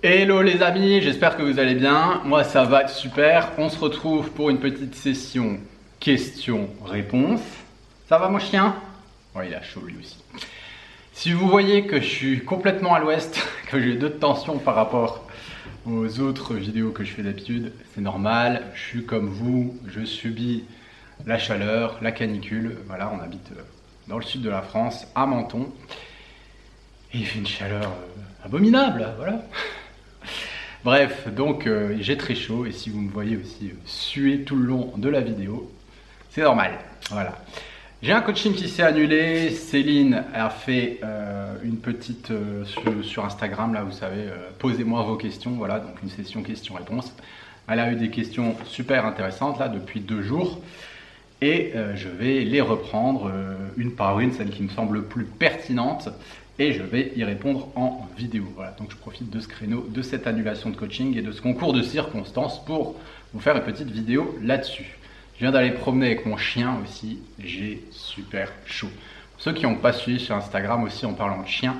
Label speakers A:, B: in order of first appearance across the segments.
A: Hello les amis, j'espère que vous allez bien. Moi ça va super. On se retrouve pour une petite session questions-réponses. Ça va mon chien? Oh il a chaud lui aussi. Si vous voyez que je suis complètement à l'ouest, que j'ai deux tensions par rapport aux autres vidéos que je fais d'habitude, c'est normal. Je suis comme vous, je subis la chaleur, la canicule. Voilà, on habite euh, dans le sud de la France, à Menton. Et il fait une chaleur euh, abominable, voilà. Bref, donc euh, j'ai très chaud et si vous me voyez aussi euh, suer tout le long de la vidéo, c'est normal. Voilà. J'ai un coaching qui s'est annulé. Céline a fait euh, une petite sur, Instagram, là, vous savez, posez-moi vos questions. Voilà, donc une session questions-réponses. Elle a eu des questions super intéressantes là depuis deux jours et je vais les reprendre une par une, celles qui me semblent plus pertinentes et je vais y répondre en vidéo. Voilà, donc je profite de ce créneau, de cette annulation de coaching et de ce concours de circonstances pour vous faire une petite vidéo là-dessus. Je viens d'aller promener avec mon chien aussi, j'ai super chaud. Pour ceux qui n'ont pas suivi sur Instagram aussi en parlant de chien,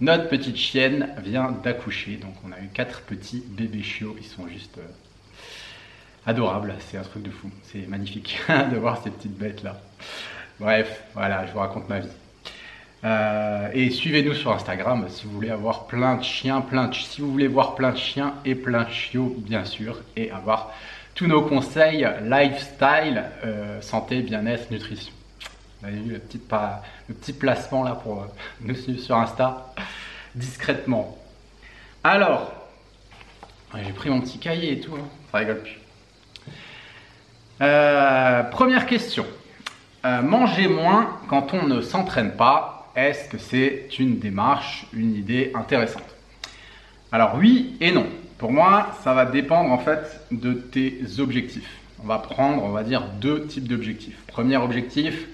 A: notre petite chienne vient d'accoucher, donc on a eu quatre petits bébés chiots, ils sont juste euh, adorables, c'est un truc de fou, c'est magnifique de voir ces petites bêtes là. Bref, voilà, je vous raconte ma vie. Euh, et suivez-nous sur Instagram si vous voulez avoir plein de chiens, plein de, si vous voulez voir plein de chiens et plein de chiots, bien sûr, et avoir tous nos conseils lifestyle, euh, santé, bien-être, nutrition. Vous avez vu le petit, le petit placement là pour euh, nous suivre sur Insta discrètement. Alors, j'ai pris mon petit cahier et tout, hein. ça rigole plus. première question. manger moins quand on ne s'entraîne pas est-ce que c'est une démarche, une idée intéressante? Alors oui et non. Pour moi, ça va dépendre en fait de tes objectifs. On va prendre, on va dire, deux types d'objectifs. Premier objectif,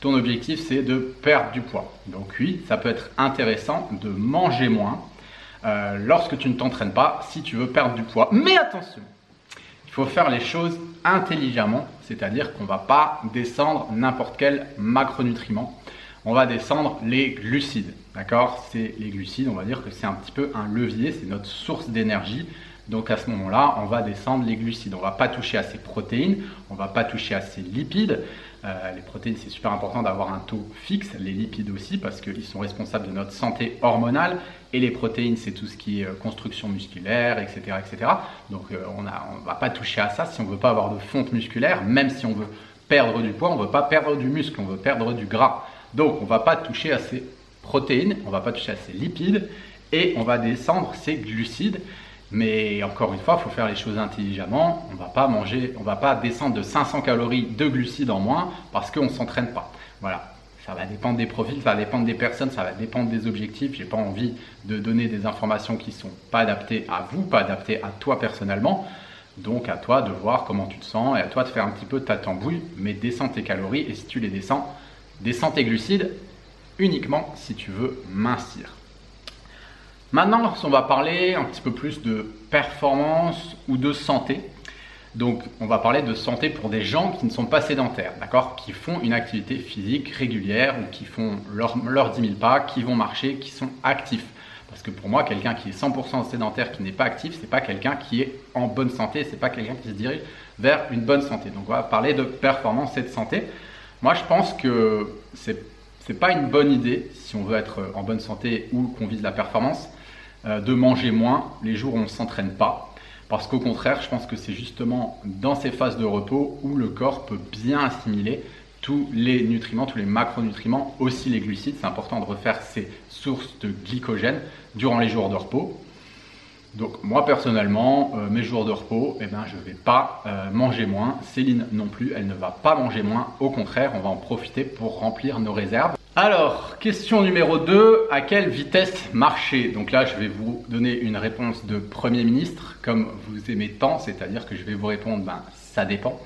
A: ton objectif c'est de perdre du poids. Donc oui, ça peut être intéressant de manger moins euh, lorsque tu ne t'entraînes pas si tu veux perdre du poids. Mais attention, il faut faire les choses intelligemment, c'est-à-dire qu'on ne va pas descendre n'importe quel macronutriment on va descendre les glucides. D'accord? C'est les glucides, on va dire que c'est un petit peu un levier, c'est notre source d'énergie. Donc à ce moment-là, on va descendre les glucides. On ne va pas toucher à ces protéines, on ne va pas toucher à ces lipides. Euh, les protéines, c'est super important d'avoir un taux fixe, les lipides aussi, parce qu'ils sont responsables de notre santé hormonale. Et les protéines, c'est tout ce qui est euh, construction musculaire, etc. etc. Donc euh, on ne va pas toucher à ça si on ne veut pas avoir de fonte musculaire, même si on veut perdre du poids, on ne veut pas perdre du muscle, on veut perdre du gras. Donc on ne va pas toucher à ces protéines, on ne va pas toucher à ces lipides et on va descendre ces glucides. Mais encore une fois, il faut faire les choses intelligemment. On ne va pas manger, on va pas descendre de 500 calories de glucides en moins parce qu'on ne s'entraîne pas. Voilà. Ça va dépendre des profils, ça va dépendre des personnes, ça va dépendre des objectifs. J'ai pas envie de donner des informations qui sont pas adaptées à vous, pas adaptées à toi personnellement. Donc à toi de voir comment tu te sens et à toi de faire un petit peu ta tambouille, mais descends tes calories et si tu les descends, Descends tes glucides uniquement si tu veux mincir. Maintenant, on va parler un petit peu plus de performance ou de santé. Donc, on va parler de santé pour des gens qui ne sont pas sédentaires, d'accord Qui font une activité physique régulière ou qui font leurs leur 10 000 pas, qui vont marcher, qui sont actifs. Parce que pour moi, quelqu'un qui est 100% sédentaire, qui n'est pas actif, c'est pas quelqu'un qui est en bonne santé, c'est pas quelqu'un qui se dirige vers une bonne santé. Donc, on va parler de performance et de santé. Moi, je pense que c'est n'est pas une bonne idée, si on veut être en bonne santé ou qu'on vise la performance, euh, de manger moins les jours où on ne s'entraîne pas. Parce qu'au contraire, je pense que c'est justement dans ces phases de repos où le corps peut bien assimiler tous les nutriments, tous les macronutriments, aussi les glucides. C'est important de refaire ces sources de glycogène durant les jours de repos. Donc moi personnellement, euh, mes jours de repos, eh ben, je ne vais pas euh, manger moins. Céline non plus, elle ne va pas manger moins. Au contraire, on va en profiter pour remplir nos réserves. Alors, question numéro 2, à quelle vitesse marcher? Donc là, je vais vous donner une réponse de Premier ministre, comme vous aimez tant, c'est-à-dire que je vais vous répondre, ben, ça dépend.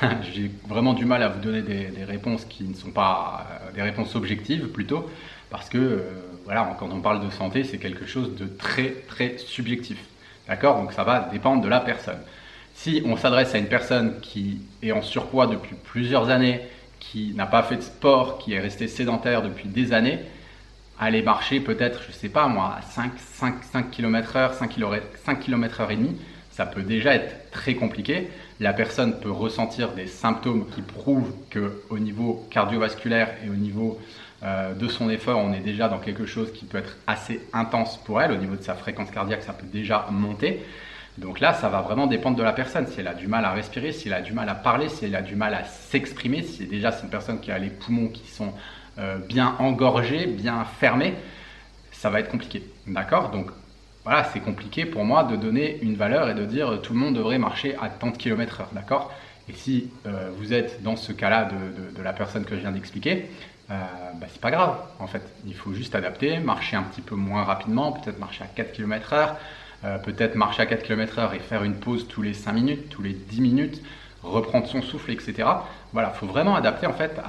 A: J'ai vraiment du mal à vous donner des, réponses qui ne sont pas euh, des réponses objectives plutôt, parce que voilà, quand on parle de santé, c'est quelque chose de très très subjectif. D'accord? Donc ça va dépendre de la personne. Si on s'adresse à une personne qui est en surpoids depuis plusieurs années, qui n'a pas fait de sport, qui est resté sédentaire depuis des années, aller marcher peut-être, je sais pas moi, à 5, 5, 5 km heure, 5 km heure et demi, ça peut déjà être très compliqué. La personne peut ressentir des symptômes qui prouvent que au niveau cardiovasculaire et au niveau euh, de son effort, on est déjà dans quelque chose qui peut être assez intense pour elle. Au niveau de sa fréquence cardiaque, ça peut déjà monter. Donc là, ça va vraiment dépendre de la personne. Si elle a du mal à respirer, si elle a du mal à parler, si elle a du mal à s'exprimer, si déjà c'est une personne qui a les poumons qui sont euh, bien engorgés, bien fermés, ça va être compliqué. D'accord? Donc voilà, c'est compliqué pour moi de donner une valeur et de dire tout le monde devrait marcher à tant de km heure. D'accord? Et si euh, vous êtes dans ce cas-là de, la personne que je viens d'expliquer, euh, bah, c'est pas grave en fait. Il faut juste adapter, marcher un petit peu moins rapidement, peut-être marcher à 4 km heure, euh, peut-être marcher à 4 km heure et faire une pause tous les 5 minutes, tous les 10 minutes, reprendre son souffle, etc. Voilà, il faut vraiment adapter en fait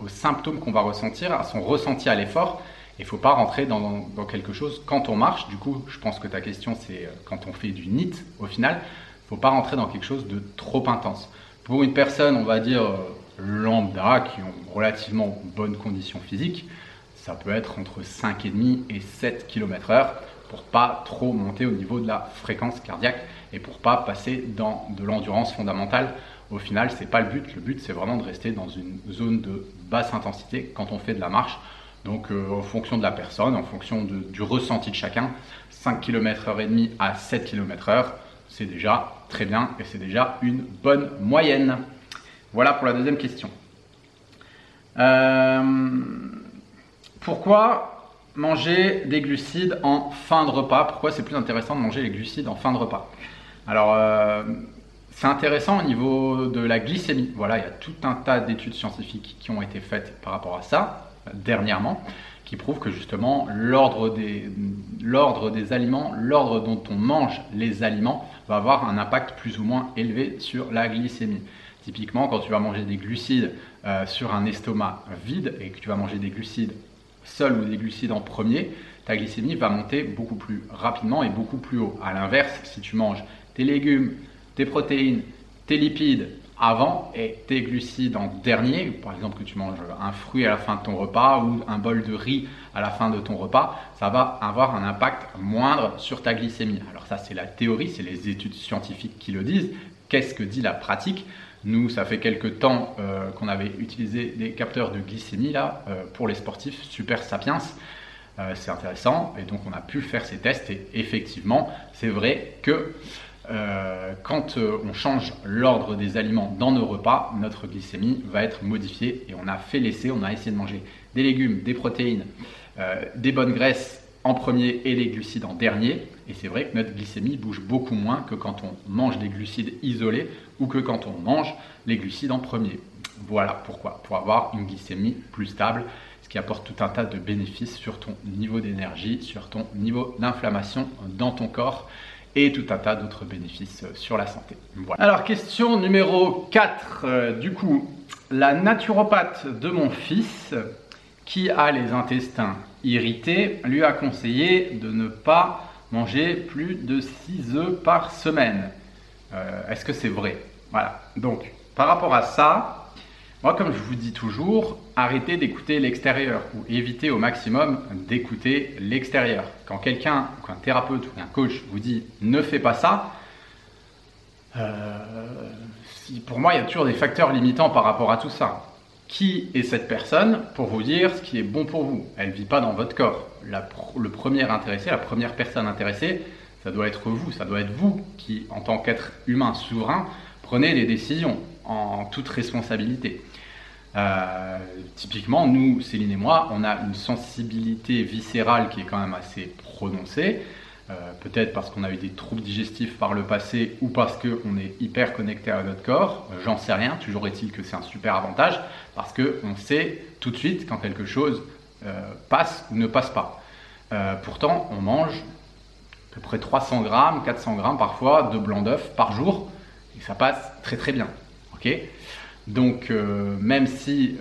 A: aux symptômes qu'on va ressentir, à son ressenti à l'effort. Il ne faut pas rentrer dans, quelque chose quand on marche. Du coup, je pense que ta question, c'est euh, quand on fait du NIT au final. Il ne faut pas rentrer dans quelque chose de trop intense. Pour une personne, on va dire, lambda, qui ont relativement bonnes conditions physiques, ça peut être entre 5,5 et 7 km heure pour pas trop monter au niveau de la fréquence cardiaque et pour pas passer dans de l'endurance fondamentale. Au final, c'est pas le but. Le but, c'est vraiment de rester dans une zone de basse intensité quand on fait de la marche. Donc, euh, en fonction de la personne, en fonction du ressenti de chacun, 5 km heure et demi à 7 km heure, c'est déjà très bien et c'est déjà une bonne moyenne. Voilà pour la deuxième question. Euh, pourquoi manger des glucides en fin de repas? Pourquoi c'est plus intéressant de manger les glucides en fin de repas? Alors, euh, c'est intéressant au niveau de la glycémie. Voilà, il y a tout un tas d'études scientifiques qui ont été faites par rapport à ça dernièrement, qui prouvent que justement l'ordre des, l'ordre des aliments, l'ordre dont on mange les aliments, va avoir un impact plus ou moins élevé sur la glycémie. Typiquement, quand tu vas manger des glucides euh, sur un estomac vide et que tu vas manger des glucides seuls ou des glucides en premier, ta glycémie va monter beaucoup plus rapidement et beaucoup plus haut. A l'inverse, si tu manges tes légumes, tes protéines, tes lipides avant et tes glucides en dernier, par exemple que tu manges un fruit à la fin de ton repas ou un bol de riz à la fin de ton repas, ça va avoir un impact moindre sur ta glycémie. Alors ça c'est la théorie, c'est les études scientifiques qui le disent. Qu'est-ce que dit la pratique? Nous, ça fait quelques temps euh, qu'on avait utilisé des capteurs de glycémie là euh, pour les sportifs Super Sapiens. Euh, c'est intéressant et donc on a pu faire ces tests et effectivement, c'est vrai que quand on change l'ordre des aliments dans nos repas, notre glycémie va être modifiée et on a fait l'essai, on a essayé de manger des légumes, des protéines, des bonnes graisses en premier et les glucides en dernier. Et c'est vrai que notre glycémie bouge beaucoup moins que quand on mange des glucides isolés ou que quand on mange les glucides en premier. Voilà pourquoi, pour avoir une glycémie plus stable, ce qui apporte tout un tas de bénéfices sur ton niveau d'énergie, sur ton niveau d'inflammation dans ton corps et tout un tas d'autres bénéfices sur la santé. Alors question numéro 4, euh, du coup, la naturopathe de mon fils qui a les intestins irrités lui a conseillé de ne pas manger plus de 6 œufs par semaine. Euh, est-ce que c'est vrai? Voilà. Donc, par rapport à ça, moi, comme je vous dis toujours, arrêtez d'écouter l'extérieur ou évitez au maximum d'écouter l'extérieur. Quand quelqu'un, qu'un thérapeute ou un coach vous dit ne fais pas ça, euh, pour moi, il y a toujours des facteurs limitants par rapport à tout ça. Qui est cette personne pour vous dire ce qui est bon pour vous? Elle ne vit pas dans votre corps. le premier intéressé, la première personne intéressée, ça doit être vous, ça doit être vous qui, en tant qu'être humain souverain, prenez des décisions en toute responsabilité. Euh, typiquement, nous, Céline et moi, on a une sensibilité viscérale qui est quand même assez prononcée. Euh, peut-être parce qu'on a eu des troubles digestifs par le passé ou parce qu'on est hyper connecté à notre corps, j'en sais rien, toujours est-il que c'est un super avantage parce qu'on sait tout de suite quand quelque chose euh, passe ou ne passe pas. Euh, pourtant, on mange à peu près 300 grammes, 400 grammes parfois de blanc d'œuf par jour et ça passe très très bien. ok? Donc, même si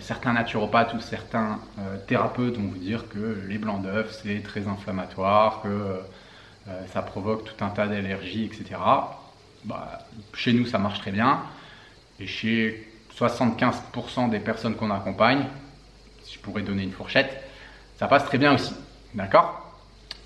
A: certains naturopathes ou certains thérapeutes vont vous dire que les blancs d'œufs c'est très inflammatoire, que ça provoque tout un tas d'allergies, etc., bah, chez nous ça marche très bien. Et chez 75% des personnes qu'on accompagne, si je pourrais donner une fourchette, ça passe très bien aussi. D'accord?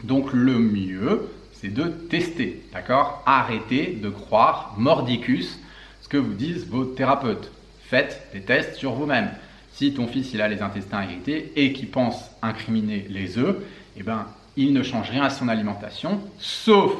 A: Donc le mieux, c'est de tester. D'accord? Arrêtez de croire mordicus ce que vous disent vos thérapeutes. Faites des tests sur vous-même. Si ton fils il a les intestins irrités et qu'il pense incriminer les œufs, eh ben, il ne change rien à son alimentation, sauf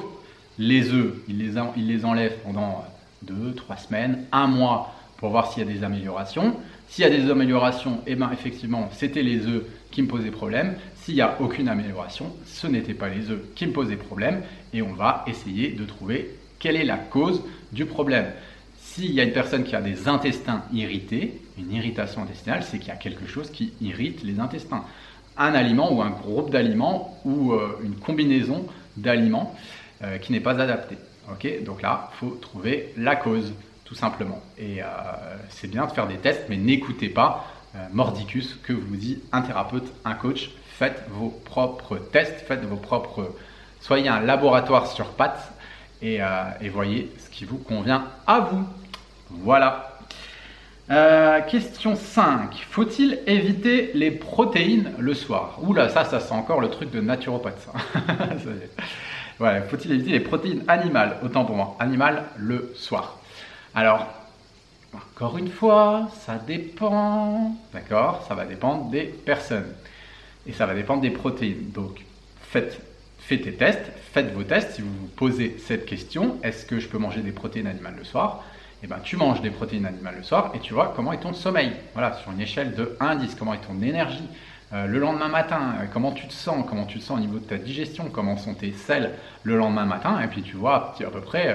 A: les œufs, il les, enlève pendant 2, 3 semaines, un mois pour voir s'il y a des améliorations. S'il y a des améliorations, eh ben, effectivement, c'était les œufs qui me posaient problème. S'il n'y a aucune amélioration, ce n'était pas les œufs qui me posaient problème et on va essayer de trouver quelle est la cause du problème. S'il y a une personne qui a des intestins irrités, une irritation intestinale, c'est qu'il y a quelque chose qui irrite les intestins. Un aliment ou un groupe d'aliments ou euh, une combinaison d'aliments euh, qui n'est pas adapté. Donc là, il faut trouver la cause, tout simplement. Et euh, c'est bien de faire des tests, mais n'écoutez pas mordicus que vous dit un thérapeute, un coach. Faites vos propres tests, faites vos propres... Soyez un laboratoire sur pattes et voyez ce qui vous convient à vous. Voilà. Euh, question 5. Faut-il éviter les protéines le soir? Oula, ça, ça sent encore le truc de naturopathe. Faut-il éviter les protéines animales? Autant pour moi, animales le soir. Alors, encore une fois, ça dépend. D'accord Ça va dépendre des personnes. Et ça va dépendre des protéines. Donc, faites, faites tes tests, faites vos tests. Si vous vous posez cette question, est-ce que je peux manger des protéines animales le soir? Eh ben, tu manges des protéines animales le soir et tu vois comment est ton sommeil. Voilà, sur une échelle de 1 à 10, comment est ton énergie. Euh, le lendemain matin, euh, comment tu te sens, comment tu te sens au niveau de ta digestion, comment sont tes selles le lendemain matin, et puis tu vois à peu près euh,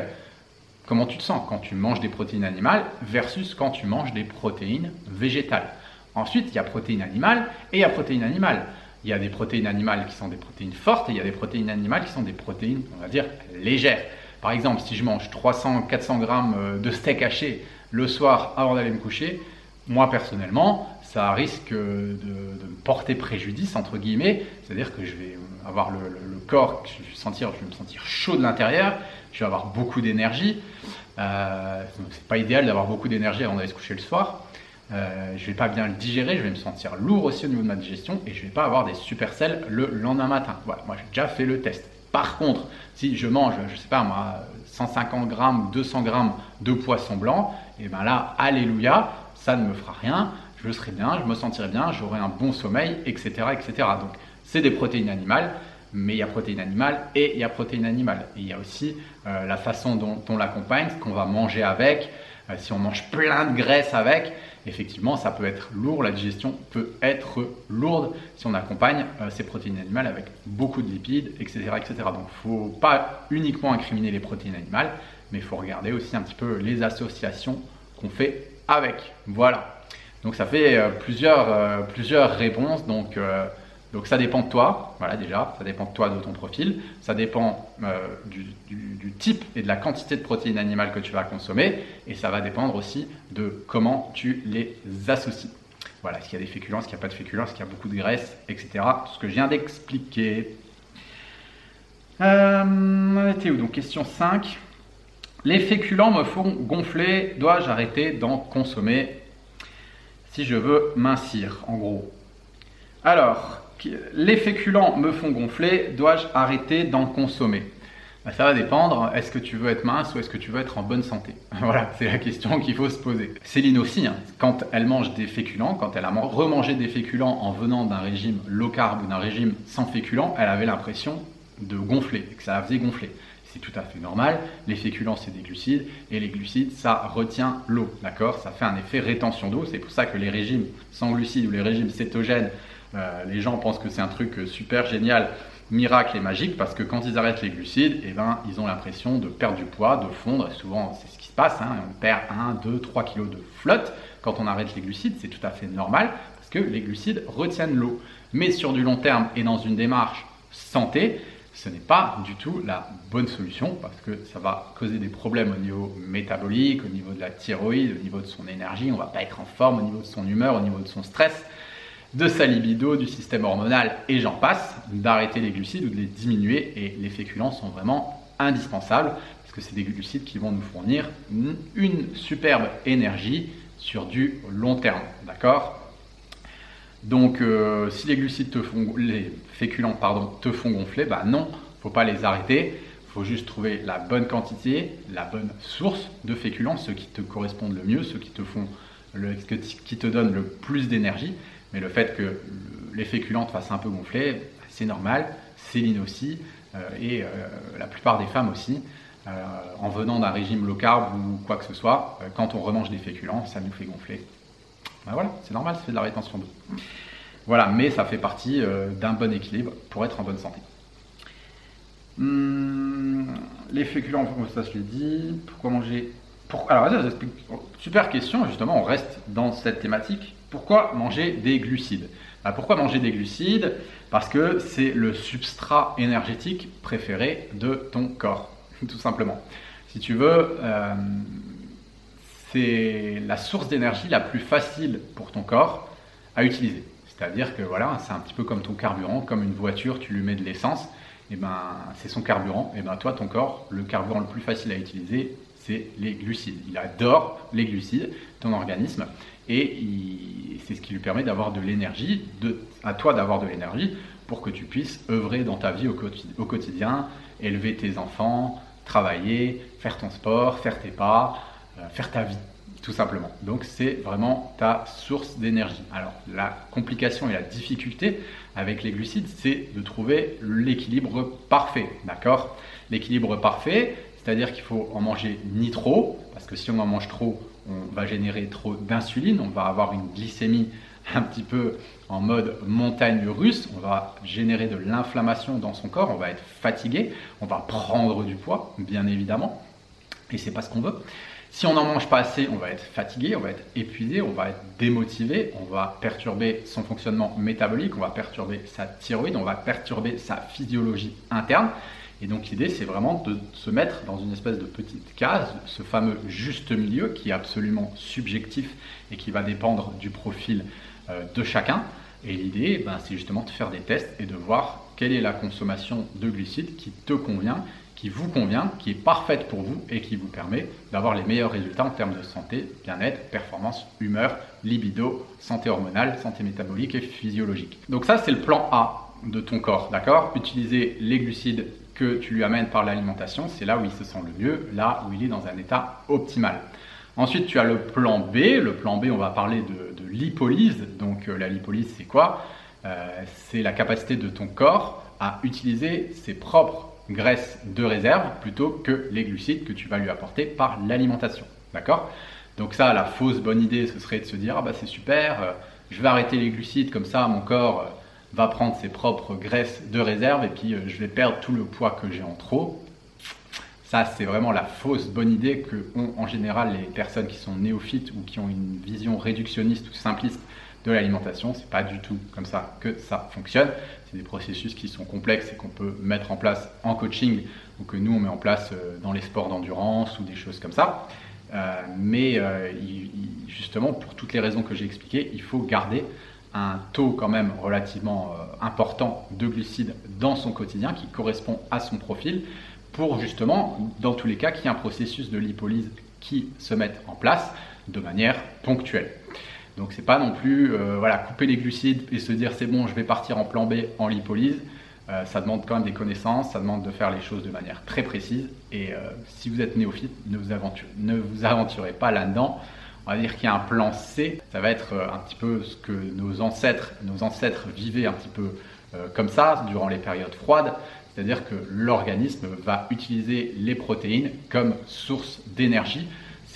A: comment tu te sens quand tu manges des protéines animales versus quand tu manges des protéines végétales. Ensuite, il y a protéines animales et il y a protéines animales. Il y a des protéines animales qui sont des protéines fortes et il y a des protéines animales qui sont des protéines, on va dire, légères. Par exemple, si je mange 300-400 grammes euh, de steak haché le soir avant d'aller me coucher, moi personnellement, ça risque de, me porter préjudice, entre guillemets. C'est-à-dire que je vais avoir le, corps, je vais, sentir, je vais me sentir chaud de l'intérieur, je vais avoir beaucoup d'énergie. Euh, c'est pas idéal d'avoir beaucoup d'énergie avant d'aller se coucher le soir. Euh, je vais pas bien le digérer, je vais me sentir lourd aussi au niveau de ma digestion et je vais pas avoir des supercelles le lendemain matin. Voilà, moi j'ai déjà fait le test. Par contre, si je mange, je sais pas moi, 150 grammes ou 200 grammes de poisson blanc, et bien là, alléluia, ça ne me fera rien, je serai bien, je me sentirai bien, j'aurai un bon sommeil, etc., etc. Donc, c'est des protéines animales, mais il y a protéines animales et il y a protéines animales. Et il y a aussi euh, la façon dont on l'accompagne, ce qu'on va manger avec, si on mange plein de graisse avec, effectivement, ça peut être lourd, la digestion peut être lourde si on accompagne euh, ces protéines animales avec beaucoup de lipides, etc. etc. Donc il ne faut pas uniquement incriminer les protéines animales, mais il faut regarder aussi un petit peu les associations qu'on fait avec. Voilà. Donc ça fait euh, plusieurs, plusieurs réponses. Donc donc ça dépend de toi, voilà déjà, ça dépend de toi, de ton profil, ça dépend euh, du, type et de la quantité de protéines animales que tu vas consommer, et ça va dépendre aussi de comment tu les associes. Voilà, qu'il y a des féculents, qu'il n'y a pas de féculents, qu'il y a beaucoup de graisse, etc. Tout ce que je viens d'expliquer. Euh, Donc? Question 5. Les féculents me font gonfler, dois-je arrêter d'en consommer? Si je veux mincir, en gros alors, les féculents me font gonfler, dois-je arrêter d'en consommer? Bah, Ça va dépendre, est-ce que tu veux être mince ou est-ce que tu veux être en bonne santé Voilà, c'est la question qu'il faut se poser. Céline aussi, hein, quand elle mange des féculents, quand elle a remangé des féculents en venant d'un régime low carb ou d'un régime sans féculents, elle avait l'impression de gonfler, que ça la faisait gonfler. C'est tout à fait normal. Les féculents, c'est des glucides. Et les glucides, ça retient l'eau. D'accord? Ça fait un effet rétention d'eau. C'est pour ça que les régimes sans glucides ou les régimes cétogènes euh, les gens pensent que c'est un truc super génial, miracle et magique, parce que quand ils arrêtent les glucides, eh ben, ils ont l'impression de perdre du poids, de fondre. souvent, c'est ce qui se passe. Hein. on perd 1, 2, 3 kilos de flotte quand on arrête les glucides. C'est tout à fait normal, parce que les glucides retiennent l'eau. Mais sur du long terme et dans une démarche santé, ce n'est pas du tout la bonne solution parce que ça va causer des problèmes au niveau métabolique, au niveau de la thyroïde, au niveau de son énergie. On va pas être en forme au niveau de son humeur, au niveau de son stress de sa libido, du système hormonal et j'en passe, d'arrêter les glucides ou de les diminuer. Et les féculents sont vraiment indispensables parce que c'est des glucides qui vont nous fournir une superbe énergie sur du long terme. D'accord? Donc, euh, si les glucides te font, les féculents pardon, te font gonfler, bah non, faut pas les arrêter. Faut juste trouver la bonne quantité, la bonne source de féculents, ceux qui te correspondent le mieux, ceux qui te font le, qui te donnent le plus d'énergie. Mais le fait que les féculents te fassent un peu gonfler, c'est normal. Céline aussi, euh, et euh, la plupart des femmes aussi. en venant d'un régime low carb ou quoi que ce soit, quand on remange des féculents, ça nous fait gonfler. Ben voilà, c'est normal, ça fait de la rétention d'eau. Voilà, mais ça fait partie d'un bon équilibre pour être en bonne santé. Hum, les féculents, ça je l'ai dit. Pourquoi manger Alors, super question, justement, on reste dans cette thématique. Pourquoi manger des glucides? Bah, Pourquoi manger des glucides? Parce que c'est le substrat énergétique préféré de ton corps, tout simplement. Si tu veux, euh, c'est la source d'énergie la plus facile pour ton corps à utiliser. C'est-à-dire que voilà, c'est un petit peu comme ton carburant, comme une voiture, tu lui mets de l'essence et eh ben, c'est son carburant. Et eh ben, toi, ton corps, le carburant le plus facile à utiliser, c'est les glucides. Il adore les glucides, ton organisme, et c'est ce qui lui permet d'avoir de l'énergie, à toi d'avoir de l'énergie pour que tu puisses œuvrer dans ta vie au quotidien, élever tes enfants, travailler, faire ton sport, faire tes pas, euh, faire ta vie tout simplement. Donc c'est vraiment ta source d'énergie. Alors la complication et la difficulté avec les glucides, c'est de trouver l'équilibre parfait, d'accord? L'équilibre parfait, c'est-à-dire qu'il faut en manger ni trop, parce que si on en mange trop, on va générer trop d'insuline, on va avoir une glycémie un petit peu en mode montagne russe, on va générer de l'inflammation dans son corps, on va être fatigué, on va prendre du poids, bien évidemment, et c'est pas ce qu'on veut. Si on n'en mange pas assez, on va être fatigué, on va être épuisé, on va être démotivé, on va perturber son fonctionnement métabolique, on va perturber sa thyroïde, on va perturber sa physiologie interne. Et donc l'idée, c'est vraiment de se mettre dans une espèce de petite case, ce fameux juste milieu qui est absolument subjectif et qui va dépendre du profil euh, de chacun. Et l'idée, ben, c'est justement de faire des tests et de voir quelle est la consommation de glucides qui te convient qui vous convient, qui est parfaite pour vous et qui vous permet d'avoir les meilleurs résultats en termes de santé, bien-être, performance, humeur, libido, santé hormonale, santé métabolique et physiologique. Donc ça, c'est le plan A de ton corps, d'accord? Utiliser les glucides que tu lui amènes par l'alimentation, c'est là où il se sent le mieux, là où il est dans un état optimal. Ensuite, tu as le plan B. Le plan B, on va parler de, lipolyse. Donc euh, la lipolyse, c'est quoi? Euh, C'est la capacité de ton corps à utiliser ses propres graisse de réserve plutôt que les glucides que tu vas lui apporter par l'alimentation. D'accord? Donc ça, la fausse bonne idée, ce serait de se dire, ah bah c'est super, euh, je vais arrêter les glucides, comme ça mon corps va prendre ses propres graisses de réserve et puis euh, je vais perdre tout le poids que j'ai en trop. Ça, c'est vraiment la fausse bonne idée que ont en général les personnes qui sont néophytes ou qui ont une vision réductionniste ou simpliste de l'alimentation. C'est pas du tout comme ça que ça fonctionne. C'est des processus qui sont complexes et qu'on peut mettre en place en coaching ou que nous on met en place euh, dans les sports d'endurance ou des choses comme ça. Euh, mais justement, pour toutes les raisons que j'ai expliquées, il faut garder un taux quand même relativement important de glucides dans son quotidien qui correspond à son profil pour justement, dans tous les cas, qu'il y ait un processus de lipolyse qui se mette en place de manière ponctuelle. Donc c'est pas non plus euh, voilà, couper les glucides et se dire c'est bon, je vais partir en plan B en lipolyse. Euh, ça demande quand même des connaissances, ça demande de faire les choses de manière très précise. Et euh, si vous êtes néophyte, ne vous aventurez pas là-dedans. On va dire qu'il y a un plan C. Ça va être un petit peu ce que nos ancêtres, nos ancêtres vivaient un petit peu comme ça durant les périodes froides. C'est-à-dire que l'organisme va utiliser les protéines comme source d'énergie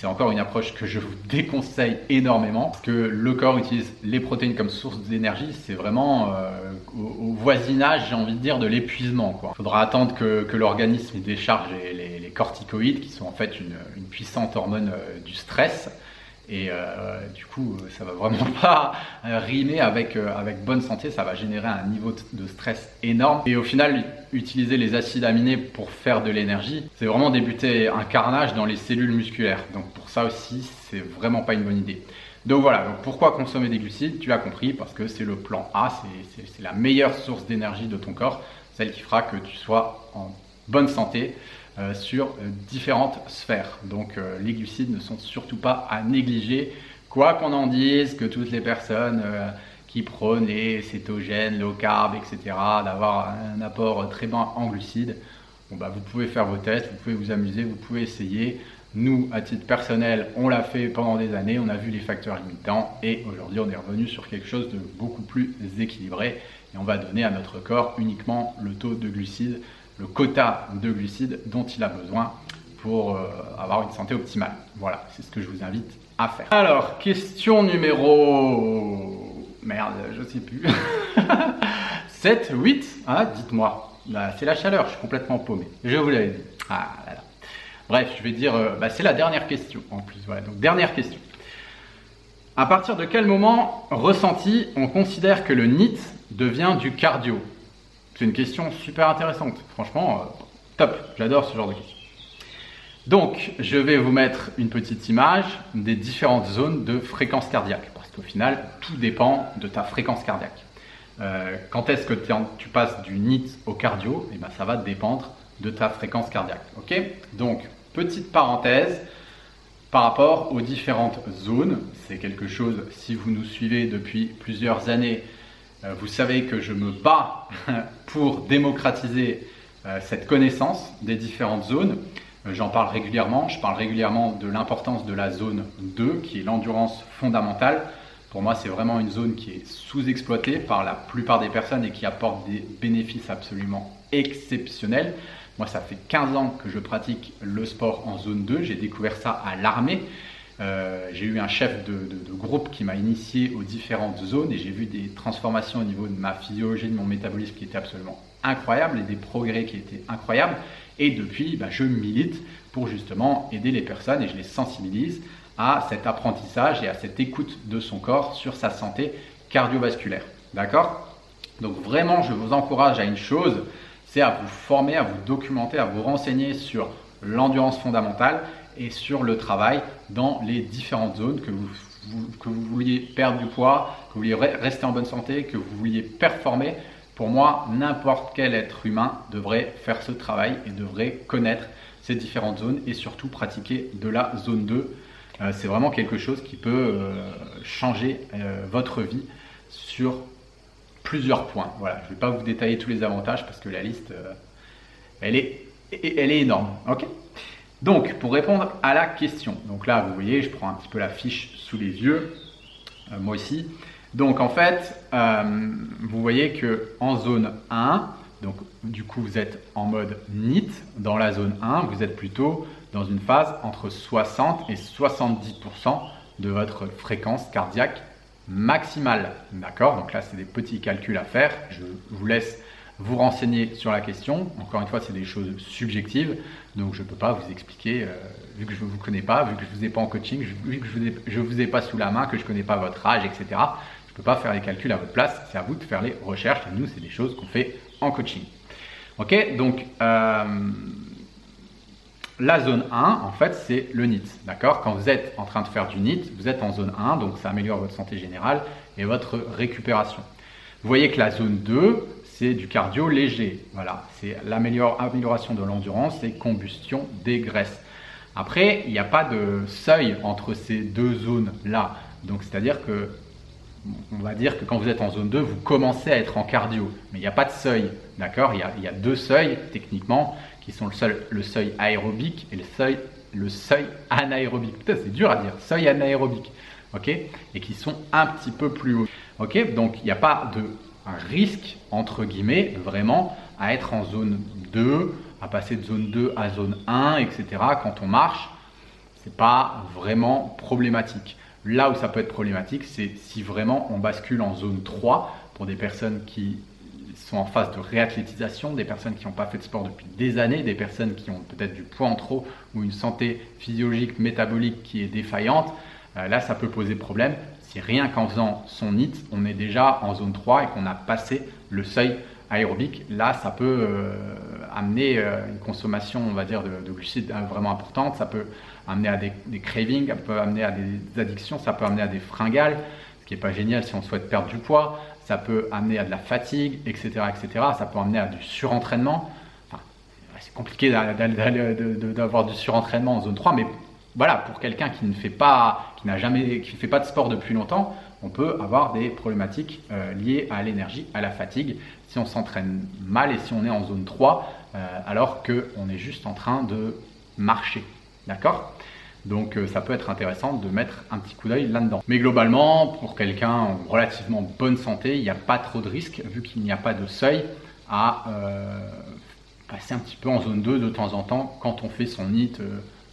A: c'est encore une approche que je vous déconseille énormément parce que le corps utilise les protéines comme source d'énergie. C'est vraiment euh, au, voisinage, j'ai envie de dire, de l'épuisement. Il faudra attendre que, l'organisme décharge les, corticoïdes qui sont en fait une, puissante hormone euh, du stress. Et euh, du coup, ça va vraiment pas rimer avec, avec bonne santé, ça va générer un niveau de stress énorme. Et au final, utiliser les acides aminés pour faire de l'énergie, c'est vraiment débuter un carnage dans les cellules musculaires. Donc pour ça aussi, c'est vraiment pas une bonne idée. Donc voilà, pourquoi consommer des glucides? Tu as compris, parce que c'est le plan A, c'est la meilleure source d'énergie de ton corps, celle qui fera que tu sois en bonne santé euh, sur euh, différentes sphères. Donc euh, les glucides ne sont surtout pas à négliger, quoi qu'on en dise, que toutes les personnes qui prône les cétogènes, low carb, etc., d'avoir un apport très bas en glucides, bon, bah, vous pouvez faire vos tests, vous pouvez vous amuser, vous pouvez essayer. Nous, à titre personnel, on l'a fait pendant des années, on a vu les facteurs limitants et aujourd'hui on est revenu sur quelque chose de beaucoup plus équilibré et on va donner à notre corps uniquement le taux de glucides, le quota de glucides dont il a besoin pour euh, avoir une santé optimale. Voilà, c'est ce que je vous invite à faire. Alors, question numéro... Merde, je sais plus. 7, 8, ah, dites-moi. Bah, c'est la chaleur, je suis complètement paumé. Je vous l'avais dit. Ah. Bref, je vais dire, euh, bah, c'est la dernière question en plus. Voilà, donc dernière question. À partir de quel moment ressenti on considère que le NIT devient du cardio? C'est une question super intéressante. Franchement, euh, top. J'adore ce genre de questions. Donc, je vais vous mettre une petite image des différentes zones de fréquence cardiaque. Parce qu'au final, tout dépend de ta fréquence cardiaque. Euh, quand est-ce que tu passes du NIT au cardio Et eh ben, Ça va dépendre de ta fréquence cardiaque. Ok? Donc, petite parenthèse par rapport aux différentes zones. C'est quelque chose, si vous nous suivez depuis plusieurs années, vous savez que je me bats pour démocratiser euh, cette connaissance des différentes zones. Euh, j'en parle régulièrement. Je parle régulièrement de l'importance de la zone 2, qui est l'endurance fondamentale. Pour moi, c'est vraiment une zone qui est sous-exploitée par la plupart des personnes et qui apporte des bénéfices absolument exceptionnels. Moi, ça fait 15 ans que je pratique le sport en zone 2. J'ai découvert ça à l'armée. Euh, j'ai eu un chef de, groupe qui m'a initié aux différentes zones et j'ai vu des transformations au niveau de ma physiologie, de mon métabolisme qui étaient absolument incroyables et des progrès qui étaient incroyables. Et depuis, bah, je milite pour justement aider les personnes et je les sensibilise à cet apprentissage et à cette écoute de son corps sur sa santé cardiovasculaire. D'accord? Donc vraiment, je vous encourage à une chose, c'est à vous former, à vous documenter, à vous renseigner sur l'endurance fondamentale et sur le travail dans les différentes zones que vous, que vous vouliez perdre du poids, que vous vouliez rester en bonne santé, que vous vouliez performer. Pour moi, n'importe quel être humain devrait faire ce travail et devrait connaître ces différentes zones et surtout pratiquer de la zone 2. Euh, c'est vraiment quelque chose qui peut euh, changer euh, votre vie sur plusieurs points. Voilà, je ne vais pas vous détailler tous les avantages parce que la liste, elle, est, elle est énorme. Ok? Donc, pour répondre à la question, donc là, vous voyez, je prends un petit peu la fiche sous les yeux, euh, moi aussi. Donc, en fait, euh, vous voyez que en zone 1, donc du coup, vous êtes en mode NIT. Dans la zone 1, vous êtes plutôt dans une phase entre 60 et 70% de votre fréquence cardiaque maximale. D'accord? Donc là, c'est des petits calculs à faire. Je vous laisse vous renseigner sur la question. Encore une fois, c'est des choses subjectives, donc je ne peux pas vous expliquer, euh, vu que je ne vous connais pas, vu que je ne vous ai pas en coaching, vu que je ne vous, ai pas sous la main, que je ne connais pas votre âge, etc. Je ne peux pas faire les calculs à votre place, c'est à vous de faire les recherches. Et nous, c'est des choses qu'on fait en coaching. Ok, donc euh, la zone 1, en fait, c'est le NIT. D'accord? Quand vous êtes en train de faire du NIT, vous êtes en zone 1, donc ça améliore votre santé générale et votre récupération. Vous voyez que la zone 2, c'est du cardio léger. Voilà, c'est l'amélioration de l'endurance et combustion des graisses. Après, il n'y a pas de seuil entre ces deux zones-là. Donc, c'est-à-dire que, on va dire que quand vous êtes en zone 2, vous commencez à être en cardio. Mais il n'y a pas de seuil. D'accord? Il, y a deux seuils, techniquement qui sont le, le seuil aérobique et le seuil, le seuil anaérobique. Putain, c'est dur à dire, seuil anaérobique. ok? Et qui sont un petit peu plus hauts. ok? Donc, il n'y a pas de risque, entre guillemets, vraiment, à être en zone 2, à passer de zone 2 à zone 1, etc. Quand on marche, c'est pas vraiment problématique. Là où ça peut être problématique, c'est si vraiment on bascule en zone 3 pour des personnes qui sont en phase de réathlétisation, des personnes qui n'ont pas fait de sport depuis des années, des personnes qui ont peut-être du poids en trop ou une santé physiologique, métabolique qui est défaillante. Euh, là, ça peut poser problème si rien qu'en faisant son NIT, on est déjà en zone 3 et qu'on a passé le seuil aérobique. Là, ça peut euh, amener euh, une consommation, on va dire, de, glucides vraiment importante. Ça peut amener à des, des, cravings, ça peut amener à des addictions, ça peut amener à des fringales, ce qui n'est pas génial si on souhaite perdre du poids ça peut amener à de la fatigue, etc. etc. Ça peut amener à du surentraînement. Enfin, c'est compliqué d'avoir du surentraînement en zone 3, mais voilà, pour quelqu'un qui ne fait pas, qui n'a jamais, qui ne fait pas de sport depuis longtemps, on peut avoir des problématiques euh, liées à l'énergie, à la fatigue, si on s'entraîne mal et si on est en zone 3, euh, alors qu'on est juste en train de marcher. D'accord? Donc ça peut être intéressant de mettre un petit coup d'œil là-dedans. Mais globalement, pour quelqu'un en relativement bonne santé, il n'y a pas trop de risques vu qu'il n'y a pas de seuil à passer un petit peu en zone 2 de temps en temps quand on fait son NIT.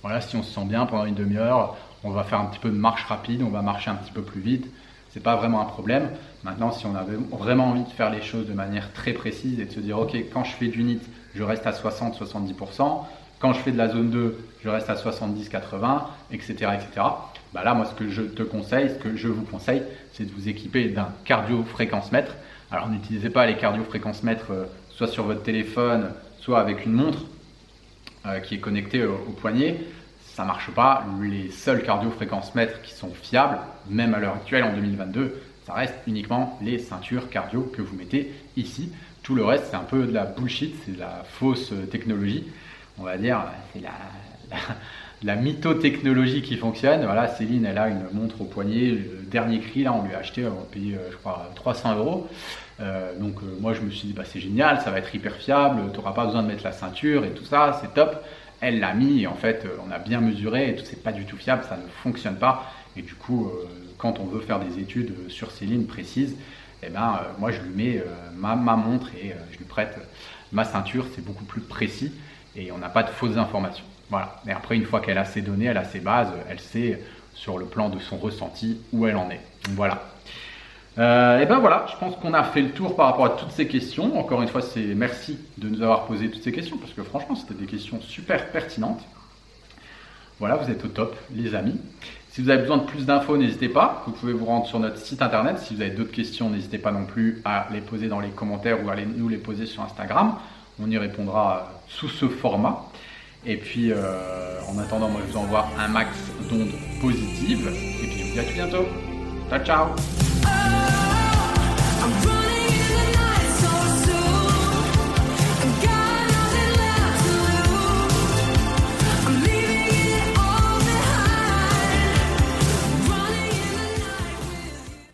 A: Voilà, si on se sent bien pendant une demi-heure, on va faire un petit peu de marche rapide, on va marcher un petit peu plus vite. C'est pas vraiment un problème. Maintenant, si on avait vraiment envie de faire les choses de manière très précise et de se dire, ok, quand je fais du NIT, je reste à 60-70%. Quand je fais de la zone 2, je reste à 70-80%, etc., etc. Bah là, moi, ce que je te conseille, ce que je vous conseille, c'est de vous équiper d'un cardio-fréquence-mètre. Alors, n'utilisez pas les cardio-fréquence-mètres euh, soit sur votre téléphone, soit avec une montre euh, qui est connectée au poignet ça marche pas. Les seuls cardio-fréquences mètres qui sont fiables, même à l'heure actuelle en 2022, ça reste uniquement les ceintures cardio que vous mettez ici. Tout le reste, c'est un peu de la bullshit, c'est de la fausse technologie. On va dire, c'est la, la, la mytho-technologie qui fonctionne. Voilà, Céline, elle a une montre au poignet. Le dernier cri, là, on lui a acheté, on a payé, je crois, 300 euros. Euh, donc, euh, moi, je me suis dit, bah, c'est génial, ça va être hyper fiable, tu n'auras pas besoin de mettre la ceinture et tout ça, c'est top elle l'a mis et en fait euh, on a bien mesuré et tout c'est pas du tout fiable, ça ne fonctionne pas. Et du coup, quand on veut faire des études sur ces lignes précises, eh ben, moi je lui mets ma, montre et je lui prête ma ceinture, c'est beaucoup plus précis et on n'a pas de fausses informations. Voilà. Et après, une fois qu'elle a ses données, elle a ses bases, elle sait sur le plan de son ressenti où elle en est. voilà. Euh, et ben voilà, je pense qu'on a fait le tour par rapport à toutes ces questions. Encore une fois, c'est merci de nous avoir posé toutes ces questions parce que franchement, c'était des questions super pertinentes. Voilà, vous êtes au top, les amis. Si vous avez besoin de plus d'infos, n'hésitez pas. Vous pouvez vous rendre sur notre site internet. Si vous avez d'autres questions, n'hésitez pas non plus à les poser dans les commentaires ou à nous les poser sur Instagram. On y répondra sous ce format. Et puis, euh, en attendant, moi, je vous envoie un max d'ondes positives. Et puis, je vous dis à tout bientôt. Ciao, ciao. I'm